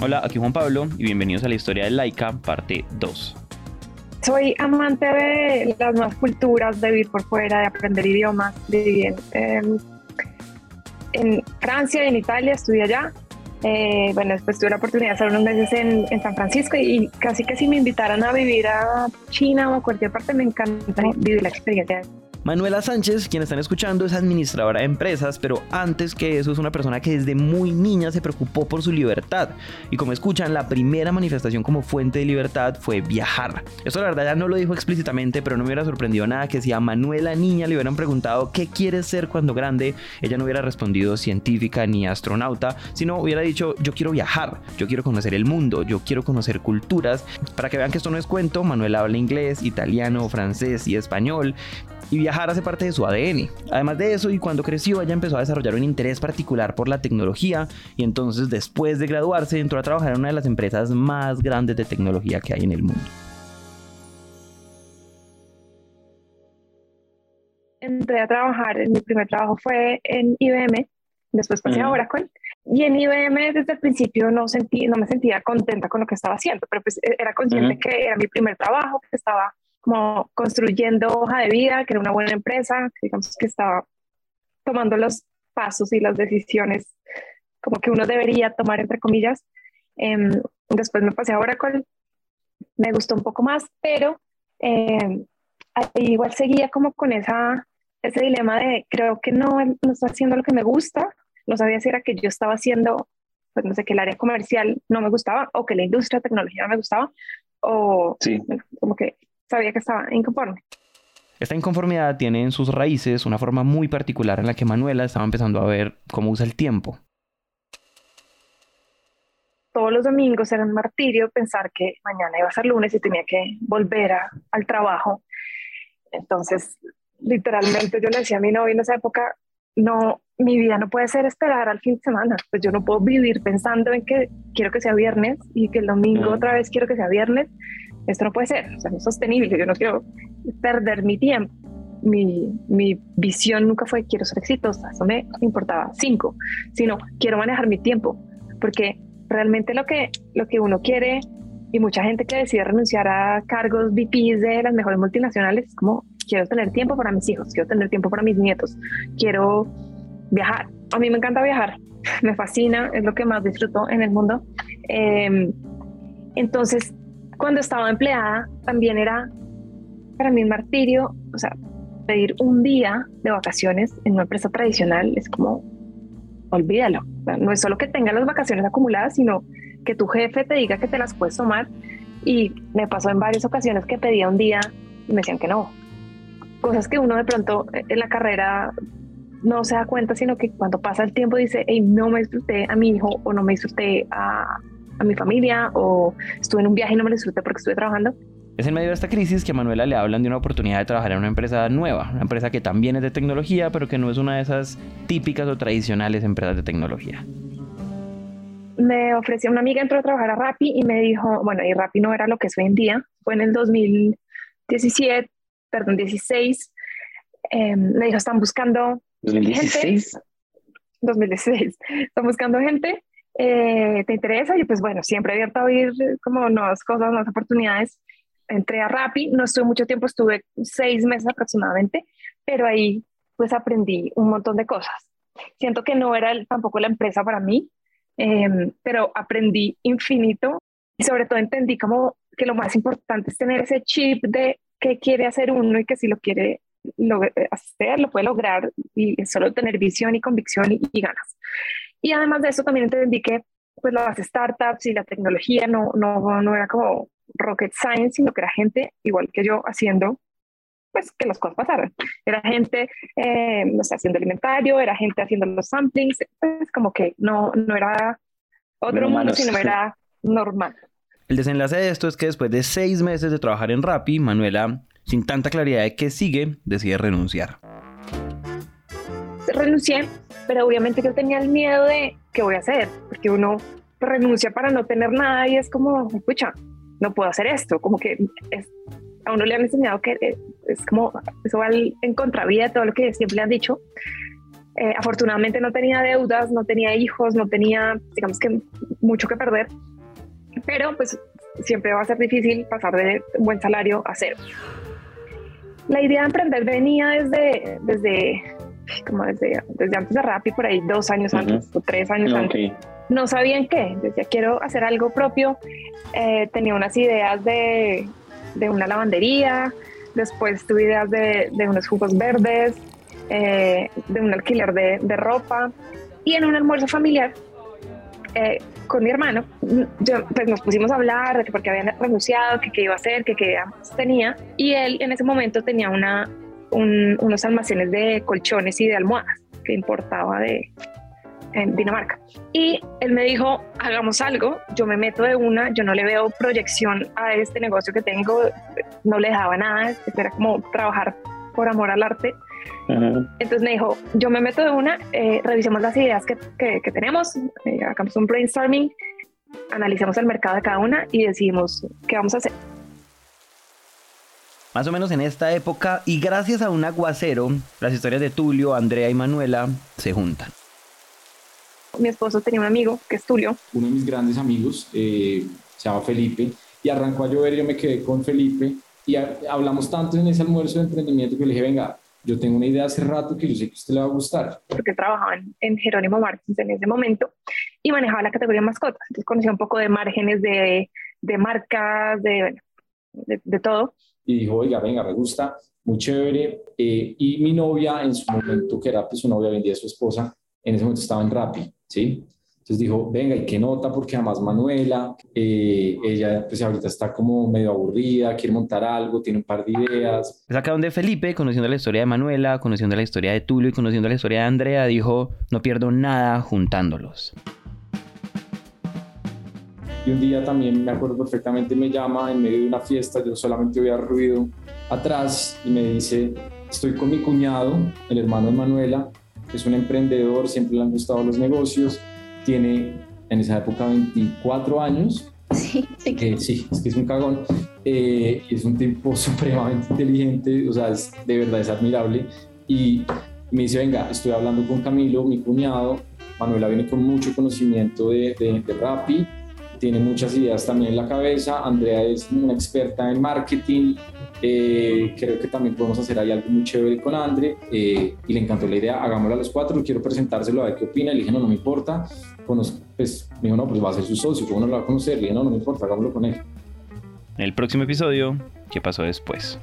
Hola, aquí Juan Pablo y bienvenidos a la historia de Laika, parte 2. Soy amante de las nuevas culturas, de vivir por fuera, de aprender idiomas, vivir en, en Francia y en Italia, estudié allá. Eh, bueno, después tuve la oportunidad de hacer unos meses en, en, San Francisco y casi que si me invitaran a vivir a China o a cualquier parte, me encanta vivir la experiencia. Manuela Sánchez, quien están escuchando, es administradora de empresas, pero antes que eso es una persona que desde muy niña se preocupó por su libertad. Y como escuchan, la primera manifestación como fuente de libertad fue viajar. Esto la verdad ya no lo dijo explícitamente, pero no me hubiera sorprendido nada que si a Manuela niña le hubieran preguntado qué quieres ser cuando grande, ella no hubiera respondido científica ni astronauta, sino hubiera dicho yo quiero viajar, yo quiero conocer el mundo, yo quiero conocer culturas. Para que vean que esto no es cuento, Manuela habla inglés, italiano, francés y español y viajar hace parte de su ADN. Además de eso, y cuando creció, ella empezó a desarrollar un interés particular por la tecnología y entonces después de graduarse entró a trabajar en una de las empresas más grandes de tecnología que hay en el mundo. Entré a trabajar, mi primer trabajo fue en IBM, después pasé a Oracle. Y en IBM desde el principio no, sentí, no me sentía contenta con lo que estaba haciendo, pero pues era consciente que era mi primer trabajo, que estaba como construyendo hoja de vida, que era una buena empresa, que digamos que estaba tomando los pasos y las decisiones como que uno debería tomar, entre comillas. Eh, después me pasé a Oracle, me gustó un poco más, pero eh, igual seguía como con esa, ese dilema de creo que no, no está haciendo lo que me gusta, no sabía si era que yo estaba haciendo, pues no sé, que el área comercial no me gustaba o que la industria de tecnología no me gustaba, o sí. como que sabía que estaba inconforme. Esta inconformidad tiene en sus raíces una forma muy particular en la que Manuela estaba empezando a ver cómo usa el tiempo. Todos los domingos era un martirio pensar que mañana iba a ser lunes y tenía que volver al trabajo. Entonces, literalmente yo le decía a mi novio en esa época, no, mi vida no puede ser esperar al fin de semana. Pues yo no puedo vivir pensando en que quiero que sea viernes y que el domingo otra vez quiero que sea viernes esto no puede ser, o sea, no es sostenible, yo no quiero perder mi tiempo. Mi, mi, visión nunca fue quiero ser exitosa, eso me importaba cinco, sino quiero manejar mi tiempo, porque realmente lo que, lo que uno quiere y mucha gente que decide renunciar a cargos VPs de las mejores multinacionales es como quiero tener tiempo para mis hijos, quiero tener tiempo para mis nietos, quiero viajar. A mí me encanta viajar, me fascina, es lo que más disfruto en el mundo. Eh, entonces, cuando estaba empleada también era para mí un martirio, o sea, pedir un día de vacaciones en una empresa tradicional es como, olvídalo. no es solo que tengas las vacaciones acumuladas, sino que tu jefe te diga que te las puedes tomar. Y me pasó en varias ocasiones que pedía un día y me decían que no. Cosas que uno de pronto en la carrera no se da cuenta, sino que cuando pasa el tiempo dice, hey, no me disfruté a mi hijo o no me disfruté a, a mi familia o estuve en un viaje y no me lo disfruté porque estuve trabajando. Es en medio de esta crisis que a Manuela le hablan de una oportunidad de trabajar en una empresa nueva, una empresa que también es de tecnología, pero que no es una de esas típicas o tradicionales empresas de tecnología. Me ofreció una amiga, entró a trabajar a Rappi y me dijo, bueno, y Rappi no era lo que es hoy en día, fue en el 2017, perdón, 16, eh, me dijo, están buscando 2016. Gente, 2016, están buscando gente eh, ¿te interesa? Y pues bueno, siempre abierto a oír como nuevas cosas, nuevas oportunidades. Entré a Rappi, no estuve mucho tiempo, estuve seis meses aproximadamente, pero ahí pues aprendí un montón de cosas. Siento que no era tampoco la empresa para mí, em, pero aprendí infinito y sobre todo entendí como que lo más importante es tener ese chip de qué quiere hacer uno y que si lo quiere hacer, lo puede lograr y solo tener visión y convicción y ganas. Y además de eso también entendí que pues las startups y la tecnología no, no, no era como rocket science, sino que era gente igual que yo haciendo pues que las cosas pasaran. Era gente, eh, no sé, haciendo alimentario, era gente haciendo los samplings, pues como que no, no era otro mundo, sino era normal. El desenlace de esto es que después de seis meses de trabajar en Rappi, Manuela, sin tanta claridad de qué sigue, decide renunciar. Renuncié pero obviamente yo tenía el miedo de qué voy a hacer, porque uno renuncia para no tener nada y es como, escucha, no puedo hacer esto, como que a uno le han enseñado que es, como, eso va en contravía de todo lo que siempre le han dicho. Eh, afortunadamente no tenía deudas, no tenía hijos, no tenía, digamos que, mucho que perder, pero pues siempre va a ser difícil pasar de buen salario a cero. La idea de emprender venía desde, desde como desde, desde antes de Rappi, por ahí dos años antes o tres años antes. No sabían qué, decía quiero hacer algo propio. Eh, tenía unas ideas de, de, una lavandería, después tuve ideas de, de unos jugos verdes, eh, de un alquiler de, de, ropa y en un almuerzo familiar eh, con mi hermano, yo, pues nos pusimos a hablar de que porque habían renunciado, que qué iba a hacer, que qué tenía y él en ese momento tenía una, unos almacenes de colchones y de almohadas que importaba de en Dinamarca. Y él me dijo, hagamos algo, yo me meto de una, yo no le veo proyección a este negocio que tengo, no le dejaba nada, era como trabajar por amor al arte. Entonces me dijo, yo me meto de una, eh, revisemos las ideas que, que, tenemos, eh, hagamos un brainstorming, analicemos el mercado de cada una y decidimos qué vamos a hacer. Más o menos en esta época, y gracias a un aguacero, las historias de Tulio, Andrea y Manuela se juntan. Mi esposo tenía un amigo que es Tulio. Uno de mis grandes amigos eh, se llama Felipe y arrancó a llover. Yo me quedé con Felipe y hablamos tanto en ese almuerzo de emprendimiento que le dije, venga, yo tengo una idea hace rato que yo sé que a usted le va a gustar. Porque trabajaba en, Jerónimo Martins en ese momento y manejaba la categoría mascotas. Entonces conocía un poco de márgenes, de, de marcas, de, de, de todo y dijo, oiga, venga, me gusta, muy chévere. Eh, y mi novia en su momento, que era pues su novia, vendía a su esposa, en ese momento estaba en Rappi, ¿sí? Entonces dijo, venga, ¿y qué nota? Porque además Manuela, eh, ella pues ahorita está como medio aburrida, quiere montar algo, tiene un par de ideas. Es acá donde Felipe, conociendo la historia de Manuela, conociendo la historia de Tulio y conociendo la historia de Andrea, dijo, no pierdo nada juntándolos. Y un día también me acuerdo perfectamente, me llama en medio de una fiesta, yo solamente oía ruido atrás y me dice, estoy con mi cuñado, el hermano de Manuela, es un emprendedor, siempre le han gustado los negocios, tiene en esa época 24 años. Sí, sí. sí, es que es un cagón. Eh, es un tipo supremamente inteligente, o sea, es, de verdad es admirable. Y me dice, venga, estoy hablando con Camilo, mi cuñado. Manuela viene con mucho conocimiento de, de, de Rappi tiene muchas ideas también en la cabeza. Andrea es una experta en marketing. Eh, creo que también podemos hacer ahí algo muy chévere con Andre eh, y le encantó la idea. Hagámoslo a los cuatro. Quiero presentárselo a ver qué opina. Le dije, no, no me importa. pues, me dijo, no, pues va a ser su socio. ¿Cómo no lo va a conocer? Le dije, no, no me importa, hagámoslo con él. En el próximo episodio, ¿qué pasó después?